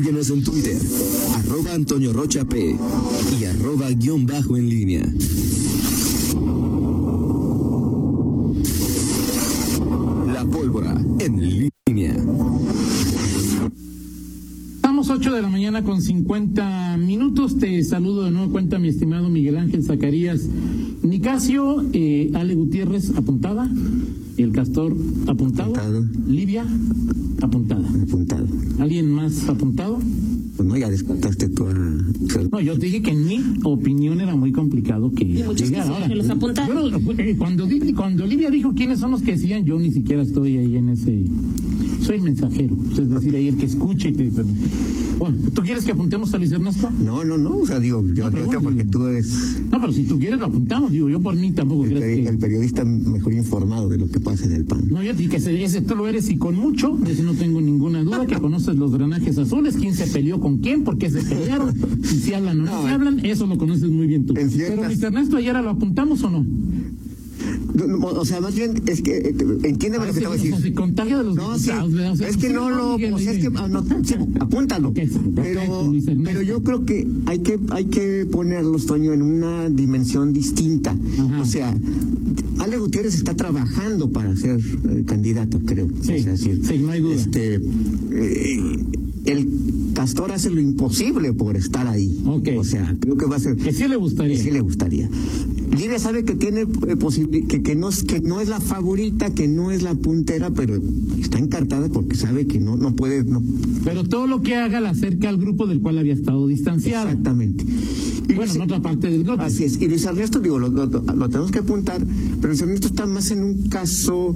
Síguenos en Twitter, arroba Antonio Rocha P y arroba guion bajo en línea. La pólvora en línea. Estamos 8 de la mañana con 50 minutos. Te saludo de nuevo cuenta mi estimado Miguel Ángel Zacarías Nicasio, eh, Ale Gutiérrez apuntada, el Castor apuntado, Apuntado. Livia apuntada. apuntado. ¿Alguien más apuntado? Pues no, ya descontaste tú a... No, yo te dije que en mi opinión era muy complicado que llegara. quisieron Ahora, que los yo eh, cuando, cuando Olivia dijo quiénes son los que decían, yo ni siquiera estoy ahí en ese... Soy mensajero, es decir, ahí el que escuche. y te- bueno, ¿tú quieres que apuntemos a Luis Ernesto? No, no, no, o sea, digo, yo No, porque tú eres No, pero si tú quieres lo apuntamos, digo, yo por mí tampoco el, que... periodista mejor informado de lo que pasa en el PAN. No, yo dije que ese, ese tú lo eres y con mucho, de eso no tengo ninguna duda, que conoces los granajes azules, quién se peleó con quién, por qué se pelearon, si hablan o no, No, se en- hablan, eso lo conoces muy bien tú. ciertas- Pero, Mr. Ernesto, ¿ayer lo apuntamos o no? O sea, más bien, es que, eh, entiéndeme lo que te voy a decir. se contagia de los No, sí. O sea, es que no lo, Miguel, o sea, es que, oye. ah, no, sí, apúntalo. Pero, pero yo creo que hay que, hay que ponerlos, Toño, en una dimensión distinta. Ajá. O sea, Ale Gutiérrez está trabajando para ser eh, candidato, creo. Sí, O sea, sí, sí, no hay duda. Este, eh, el Castor hace lo imposible por estar ahí. Ok. O sea, creo que va a ser Que sí le gustaría. que sí le gustaría. Lidia sabe que tiene eh, que, que no es que no es la favorita, que no es la puntera, pero está encartada porque sabe que no no puede no Pero todo lo que haga la acerca al grupo del cual había estado distanciado. exactamente. Y Bueno, en otra parte del grupo. Así es. Y Luis Ernesto, digo, lo, lo- lo tenemos que apuntar, pero Luis Ernesto está más en un caso,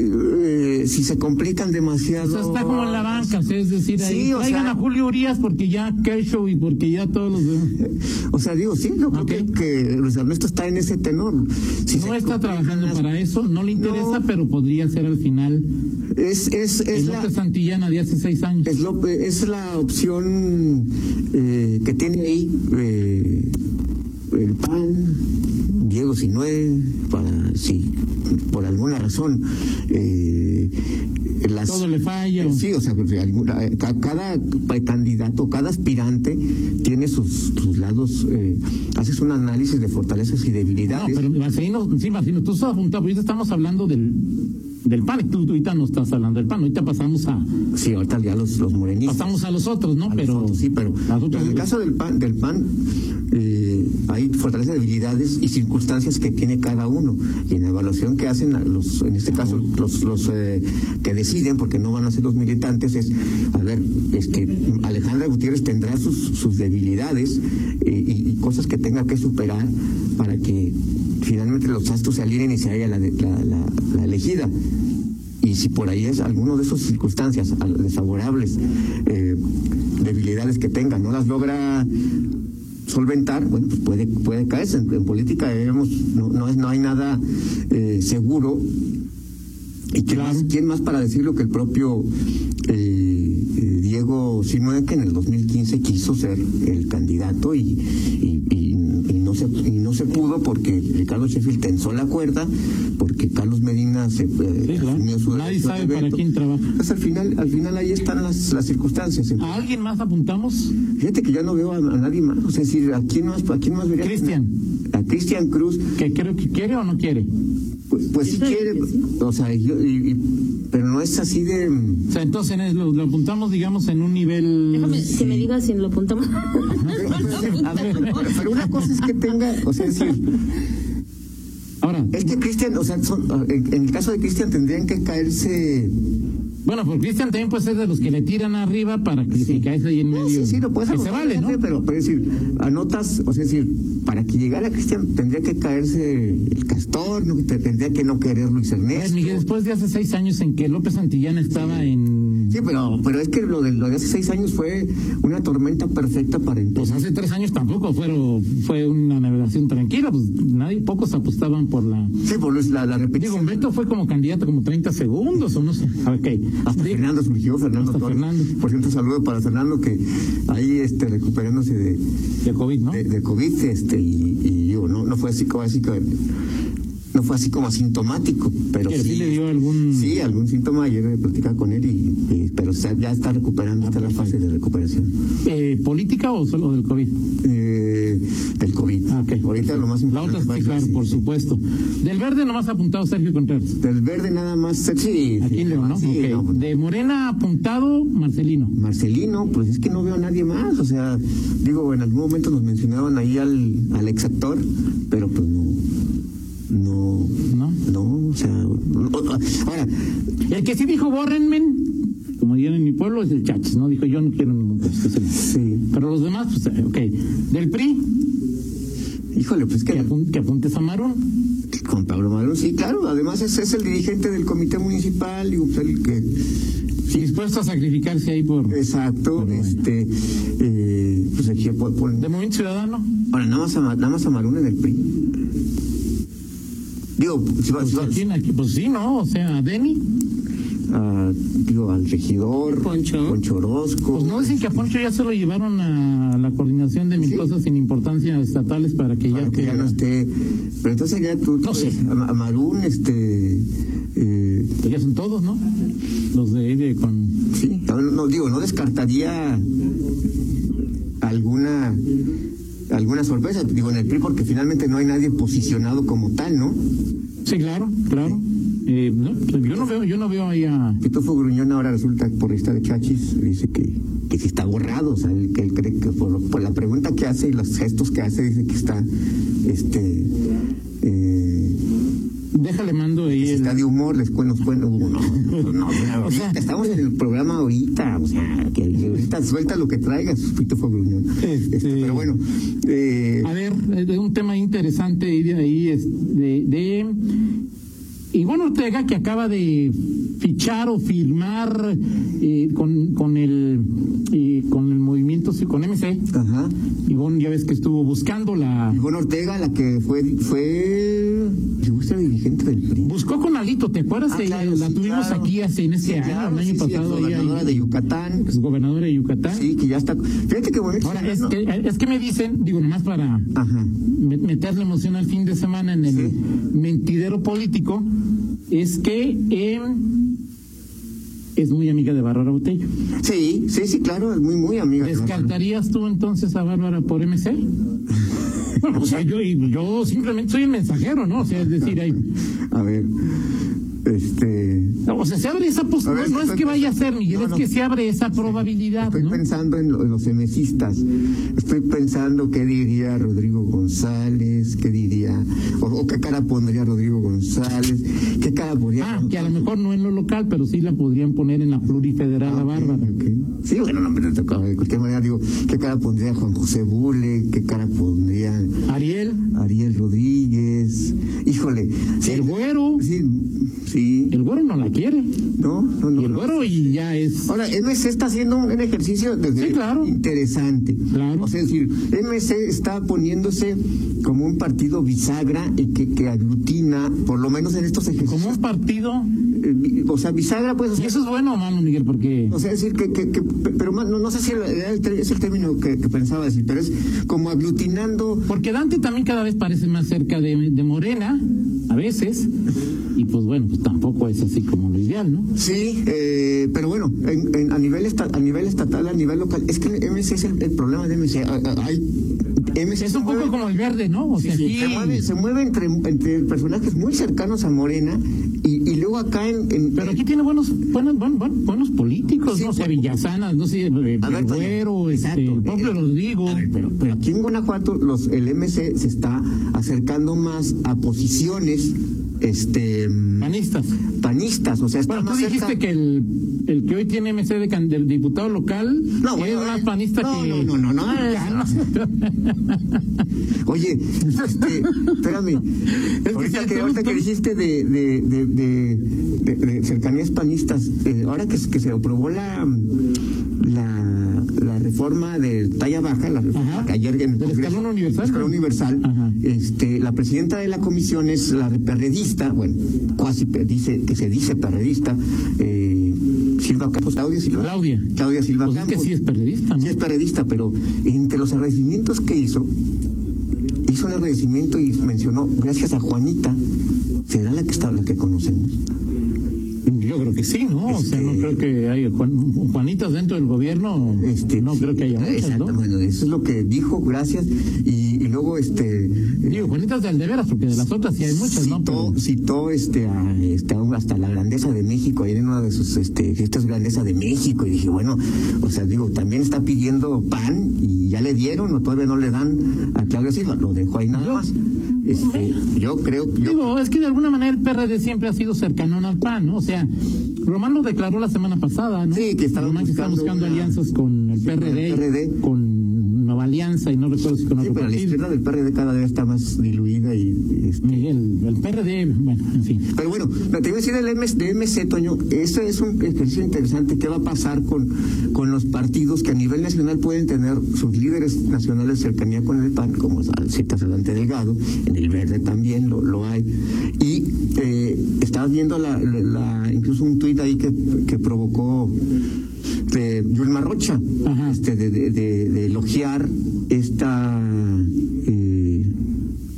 eh, si se complican O demasiado. sea, está como en la banca, es decir, ahí Sí, o traigan sea- a Julio Urias porque ya Kershaw y porque ya todos los demás. O sea, digo, sí, yo creo que, que Luis Ernesto está en ese tenor. Si no está trabajando las- para eso, no le interesa, No. pero podría ser al final Es, es, es el la, López Santillana de hace seis años. Es, la opción eh, que tiene ahí eh, el PAN, Diego Sinue, para si por alguna razón eh, las, Todo le falla. o- Sí, o sea, pues, alguna- eh, ca- cada candidato, cada aspirante tiene sus, sus lados, eh, haces un análisis de fortalezas y No, debilidades. pero Marcelino, sí, Marcelino, tú estás apuntado, pero estamos hablando del, del PAN, y tú, tú ahorita no estás hablando del PAN, ahorita pasamos a Sí, ahorita ya los, los morenistas. pasamos a los otros, ¿no? A los pero otros, sí, pero, en el caso del PAN, del PAN eh, hay fortalezas, debilidades y circunstancias que tiene cada uno. Y en la evaluación que hacen los, en este caso, los, los eh, que deciden, porque no van a ser los militantes, es, a ver, es que Alejandra Gutiérrez tendrá sus, sus debilidades eh, y, y cosas que tenga que superar para que finalmente los astros se alineen y se haya la, de- la, la- la elegida. Y si por ahí es alguno de esas circunstancias desfavorables, eh, debilidades que tenga, no las logra solventar, bueno, pues puede, puede caerse. En, en política debemos, no, no, es, no hay nada eh, seguro. ¿Y quién, Claro. más, quién más para decirlo que el propio eh, Diego Sinue, que en el 2015 quiso ser el candidato y, y, y- y no se, y no se pudo porque Ricardo Sheffield tensó la cuerda, porque Carlos Medina se eh, Sí, claro. asumió su Nadie sabe para quién trabaja. Entonces al final, al final ahí están las, las circunstancias. ¿A alguien más apuntamos? Fíjate que yo no veo a, a nadie más. O sea, decir, ¿a quién más, a quién más vería? Cristian. A Cristian Cruz. que creo que quiere o no quiere. Pues, pues sí quiere. sí. O sea, yo, y- y- pero no es así de. O sea, entonces lo, lo apuntamos, digamos, en un nivel... Déjame que me digas si lo apuntamos. Pero, pero- a ver, pero una cosa es que tenga, o sea, es decir, Ahora, es que Cristian, o sea, son- en, en el caso de Cristian tendrían que caerse. Bueno, pues Cristian también puede ser de los que le tiran arriba para que se caiga ahí en No, medio. sí, sí, lo puedes se vale, ¿no? Pero, pero es decir, anotas, o sea, es decir, para que llegara Cristian tendría que caerse el castor, ¿no? Te- tendría que no querer Luis Pues, Ernesto. Miguel, después de hace seis años en que López Santillana estaba en... Sí, pero, pero es que lo de, lo de hace seis años fue una tormenta perfecta para Pues entonces. hace tres años tampoco fueron, fue una navegación tranquila, pues nadie, pocos apostaban por la... Sí, por la, la Digo, repetición. Beto fue como candidato como 30 segundos o no sé. Ok. Hasta. Fernando surgió, Fernando Hasta Torres. Fernando. Por cierto, un saludo para Fernando que ahí este recuperándose de, De COVID, ¿no? de, de COVID, este, y, y yo, no, no fue así como así que no fue así como asintomático, pero Pero sí, sí le dio algún- sí algún síntoma ayer de platicar con él y, y- pero se- ya está recuperando está en la fase de recuperación Eh, ¿Política o solo del COVID? eh, del covid. Ah. Ahorita lo más La otra, importante sí, claro, por supuesto. Del verde nomás apuntado Sergio Contreras. Del verde nada más sí, Aquí León, ¿no? sí, no, pues, De Morena apuntado Marcelino. Marcelino, pues es que no veo a nadie más, o sea, digo, en algún momento nos mencionaban ahí al, al ex actor, pero pues no, no, ¿No? no, o sea, no- ahora, El que sí dijo bórrenmen, como dirían en mi pueblo, es el Chachis, ¿no? Dijo yo no quiero ningún puesto. sí, Pero los demás, pues, eh, ok. Del PRI, híjole, pues que, que apun- que apuntes a Marón. con Pablo Marón, sí, claro, además es, es el dirigente del comité municipal, y el que, Dispuesto a sacrificarse ahí por... exacto, bueno. este, eh, pues aquí pon- De Movimiento Ciudadano. ahora nada más a, nada más a Marón en el PRI. Digo, si va- Pues, si va- ¿a quién aquí? Pues sí, ¿no? O sea, Denny. A, digo, al regidor, Poncho. Orozco. Pues no dicen que a Poncho ya se lo llevaron a la coordinación de mil Sí. cosas sin importancia estatales para que para ya que ya no esté. Pero entonces ya tú, No sé. a, a Marún, este. Eh, pues ya son todos, ¿no? Los de, de con sí, no, no, digo, no descartaría alguna alguna sorpresa, digo, en el PRI, porque finalmente no hay nadie posicionado como tal, ¿no? Sí, claro, claro. Eh, no, pues yo no veo, yo no veo ahí a Pitufo Gruñón ahora resulta porrista de Chachis, dice que, que sí está borrado, o sea, él, que él cree que por, por la pregunta que hace y los gestos que hace, dice que está, este, eh, déjale mando ahí Si el, está de humor, les cuento, nos cuento. No, no, no, O sea- ahorita, estamos en el programa ahorita, o sea, que ahorita suelta lo que traigas, Pitufo Gruñón. Este- Este, pero bueno, eh, A ver, eh, de un tema interesante ahí de ahí es de, de Ivonne Ortega que acaba de fichar o firmar eh, con, con el eh, con el movimiento con MC. ajá. Ivonne ya ves que estuvo buscando la Ivonne Ortega, la que fue, fue, dirigente del PRI. buscó con Alito, ¿te acuerdas? Ah, claro, la sí, tuvimos claro. aquí hace en ese Sí, año, claro, el año sí, pasado gobernadora de Yucatán. es gobernadora de Yucatán. Sí, que ya está. Fíjate que. Ahora es que es que me dicen, digo nomás para Ajá. me- meterle emoción al fin de semana en el mentidero político es que eh, es muy amiga de Bárbara Botello. Sí, sí, sí, claro, es muy, muy amiga. ¿Descartarías tú entonces a Bárbara por MC? Bueno, o sea, yo, yo simplemente soy el mensajero, ¿no? O sea, es decir, hay, A ver, este. o sea, se abre esa posibilidad, no es que vaya a ser, Miguel, No, es no. que se abre esa probabilidad, Estoy ¿no? pensando en, lo- en los emesistas. Estoy pensando qué diría Rodrigo González, qué diría, o, o qué cara pondría Rodrigo González, qué cara pondría. Ah, que a lo mejor no en lo local, pero sí la podrían poner en la plurifederal Ah, Bárbara. Sí, bueno, no, pero de cualquier manera digo, qué cara pondría Juan José Bule, qué cara pondría Ariel, Ariel Rodríguez. Híjole. Sí, el güero, sí, sí. El güero no la quiere. No, no, no. Y el no. güero y ya es. Ahora, MC está haciendo un ejercicio desde Sí, claro. interesante. Claro. O sea, es decir, MC está poniéndose como un partido bisagra y que, que aglutina, por lo menos en estos Como ejercicios. un partido. eh, o sea, bisagra, pues, o Y sea, eso es bueno, mano, Miguel, porque. o sea, es decir, que, que, que- pero no, no sé si es el término que, que pensaba decir, pero es como aglutinando. Porque Dante también cada vez parece más cerca de, de Morena, a veces. Pues bueno, pues tampoco es así como lo ideal, ¿no? Sí, eh, pero bueno, en- en- a, nivel esta- a nivel estatal, a nivel local, es que MC es el, el problema de MC. Hay, MC Es un poco mueve- como el verde, ¿no? O Sí, sea, sí, se mueve, se mueve entre, entre personajes muy cercanos a Morena y, y luego acá en... en- Pero aquí tiene buenos buenos, buenos, buenos- políticos, ¿no? O sea. Villasanas, no sé, eh, Güero, este, exacto. el propio Eh, ver, pero, pero aquí en Guanajuato los, el MC se está acercando más a posiciones este Panistas. panistas, o sea, está Bueno, tú dijiste cerca... que el, el que hoy tiene MC de can- del diputado local No, es bueno, más eh, panista no, que. no, no, no, no, Ah, no. Oye, este, espérame. ahorita que, ahorita que dijiste de, de, de, cercanías panistas, eh, ahora que, se- que se aprobó la, la, la reforma de talla baja, la reforma que ayer en el Congreso- escalón universal, universal, Ajá. Este, la presidenta de la comisión es la perredista, bueno, cuasi pe- dice que se dice perredista, eh, Silva Campos, Claudia Silva. Claudia. Claudia Silva Pues es que Campos. sí es periodista, ¿no? Sí es periodista, pero entre los agradecimientos que hizo, hizo un agradecimiento y mencionó, gracias a Juanita, ¿Será la que está, la que conocemos? Yo creo que sí, ¿no? O sea, no Este- creo que haya Juan- Juanitas dentro del gobierno. Este, no sí, creo que haya muchas. Bueno, eso es lo que dijo, gracias. Y, y luego, este. Digo, del de veras, porque de las otras sí hay muchas, ¿no? citó, Pero- citó este, a, este, hasta la grandeza de México, ahí en una de sus este, fiestas grandeza de México, y dije, bueno, o sea, digo, también está pidiendo pan y ya le dieron o todavía no le dan a Claudia Silva, lo dejó ahí nada Yo- más. Este, yo creo, yo, Digo, es que de alguna manera el PRD siempre ha sido cercanón al PAN, ¿no? O sea, Román lo declaró la semana pasada, ¿no? Sí, que estaba Román que está buscando buscando una- alianzas con el Sí, el PRD, con Alianza y no recuerdo si con sí, otro pero la partido. izquierda del PRD cada vez está más diluida y, y, este, Miguel, el PRD, bueno, en fin. Pero bueno, no, te iba a decir el MS, de MC, Toño, eso es un ejercicio interesante. ¿Qué va a pasar con, con los partidos que a nivel nacional pueden tener sus líderes nacionales cercanía con el PAN, como citas Adelante Delgado, en el Verde también lo, lo hay? Y eh, estabas viendo la, la- la- incluso un tuit ahí que, que provocó de Yulma Rocha, este, de, de- de- de elogiar esta... eh,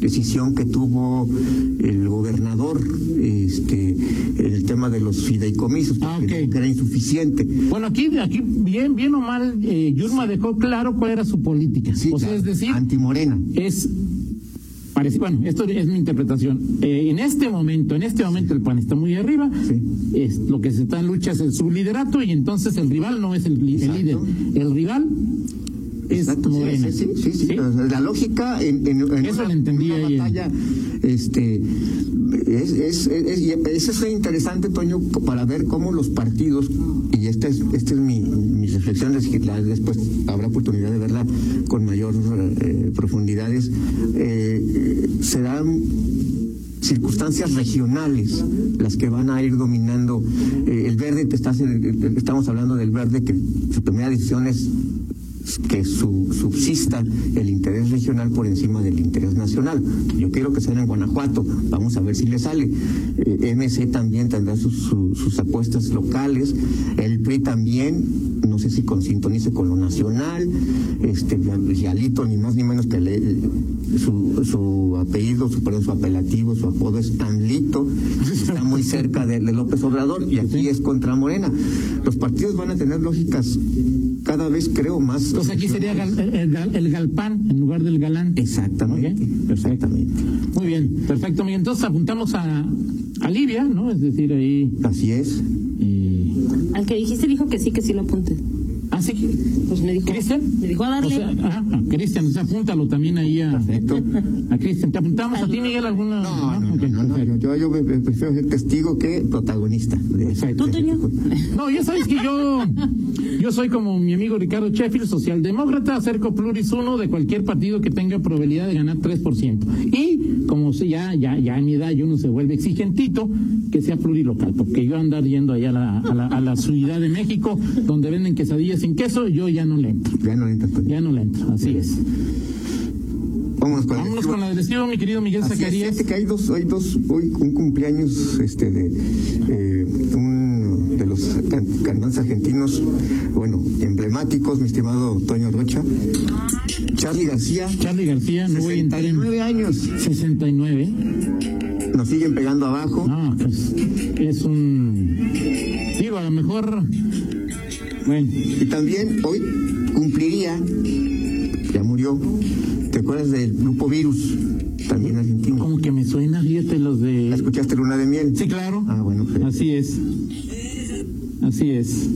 decisión que tuvo el gobernador este el tema de los fideicomisos Ah, que era insuficiente. Bueno, aquí, aquí bien, bien o mal, eh, Yurma dejó claro cuál era su política. Sí, o sea, es decir, antimorena. es parece, bueno, esto es mi interpretación. Eh, en este momento, en este momento el PAN está muy arriba. Sí. Es, lo que se está en lucha es el subliderato y entonces el rival no es el, líder. El rival es Exacto, sí, Morena. sí, sí, sí, La lógica en, en, en Eso una, lo entendí una ahí, eh. batalla, este, es, es, es- es interesante, Toño, para ver cómo los partidos, y esta es, esta es mi, mi reflexión, después habrá oportunidad de verla con mayor eh, profundidades, eh, circunstancias regionales las que van a ir dominando eh, el verde te estás estamos hablando del verde que su primera decisión es que su- subsista el interés regional por encima del interés nacional. Yo quiero que sea en Guanajuato, vamos a ver si le sale. Eh, MC también tendrá sus, su- sus apuestas locales, el PRI también, no sé si con, sintonice con lo nacional, este, y Alito ni más ni menos que le- su, su apellido, su, su apelativo, su apodo es Anlito, está muy cerca de, de López Obrador y aquí es contra Morena. Los partidos van a tener lógicas cada vez creo más. Entonces aquí sería gal- el, el gal- el galpán en lugar del galán. Exactamente, Ok, exactamente. Muy bien, perfecto. Miguel. Entonces apuntamos a, a Libia, ¿no? Es decir, ahí. Así es. eh, Al que dijiste dijo que sí, que sí lo apunte. Ah, sí. Pues me dijo. ¿Cristian? Me dijo a darle. O sea, ah, a Cristian, o sea, apúntalo también ahí a, a Cristian. ¿Te apuntamos a ti, Miguel, alguna? No, no, no, no, no, perfecto. Yo, yo, prefiero ser testigo que protagonista. de- Perfecto. ¿Tú, Toño? No, ya sabes que yo, yo soy como mi amigo Ricardo Sheffield, socialdemócrata, acerco pluris uno de cualquier partido que tenga probabilidad de ganar 3%. Y como se- ya, ya, ya en mi edad y uno se vuelve exigentito, que sea plurilocal, porque yo andar yendo allá a la, a la, a la Ciudad de México, donde venden quesadillas sin queso, yo ya no le entro. Ya no le entras, Toño. Ya no le entro, así es. Vámonos con Vámonos con la del estilo, mi querido Miguel es, Zacarías. fíjate que hay dos, hay dos, hoy un cumpleaños este de eh, un de los can- cantantes argentinos, bueno, emblemáticos, mi estimado Toño Rocha, Charlie García, Charlie García, no voy a 69 años, 69. nos siguen pegando abajo. No, pues es un. Digo, a lo mejor. Bueno, Y también hoy cumpliría, ya murió, ¿te acuerdas del grupo Virus? También argentino. como que me suena, fíjate, los ¿La de. escuchaste Luna de Miel? Sí, claro. Ah, bueno, sí. Así es. Así es.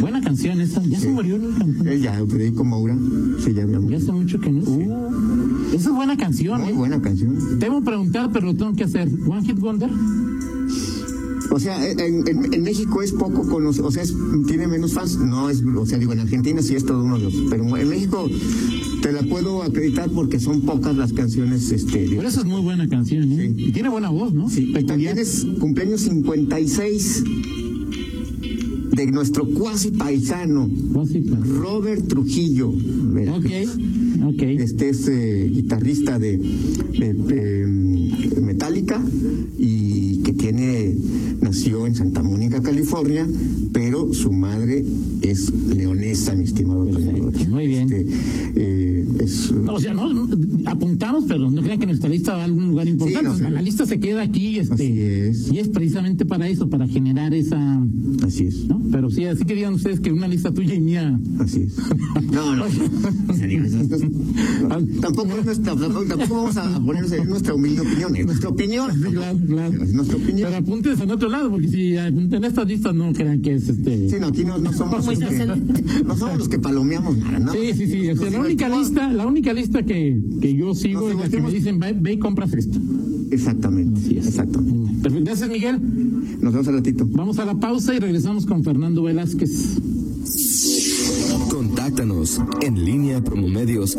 Buena canción esa. Ya se murió el cantante. Él ya, Federico Moura, sí, ya, ya Ya hace mucho que no. Uh, esa es buena canción, Muy ¿eh? buena canción. Debo preguntar, pero lo tengo que hacer. ¿One Hit Wonder? O sea, en, en- en México es poco conocido, o sea, es- tiene menos fans, no es, o sea, digo, en Argentina sí es todo uno de los, pero en México te la puedo acreditar porque son pocas las canciones, este, Pero esa es muy buena canción, ¿eh? Sí. Y tiene buena voz, ¿no? Sí, y Peculiar. también es cumpleaños 56 de nuestro cuasi paisano. Robert Trujillo. Este es eh, guitarrista de, de- de, mm, Metallica y que tiene nació en Santa Mónica, California, pero su madre es leonesa, mi estimado. Muy bien. Este, eh, es, eh, O sea, no, no, apuntamos, pero no crean que nuestra lista va a algún lugar importante. no, O sea, sí. la lista se queda aquí este, es. y es precisamente para eso, para generar esa... así es. ¿no? Pero sí, así que digan ustedes que una lista tuya y mía... Así es. No, no. O sea, digo, esto es- tampoco, es nuestra, tampoco, tampoco vamos a ponernos en nuestra humilde opinión. Es nuestra opinión. Claro, claro. Es nuestra opinión. Pero apúntense en otro lado, porque si apuntan estas listas no crean que es este... Sí, no, aquí no, no somos los que, no somos los que palomeamos nada, ¿no? Sí, sí, sí. O sea, la única lista, la única lista que, que yo sigo es la que me dicen ve, ve y compras esto. Exactamente. Así es. Exactamente. Perfecto. Gracias, Miguel. Nos vemos al ratito. Vamos a la pausa y regresamos con Fernando Velázquez. Contáctanos en línea promomedios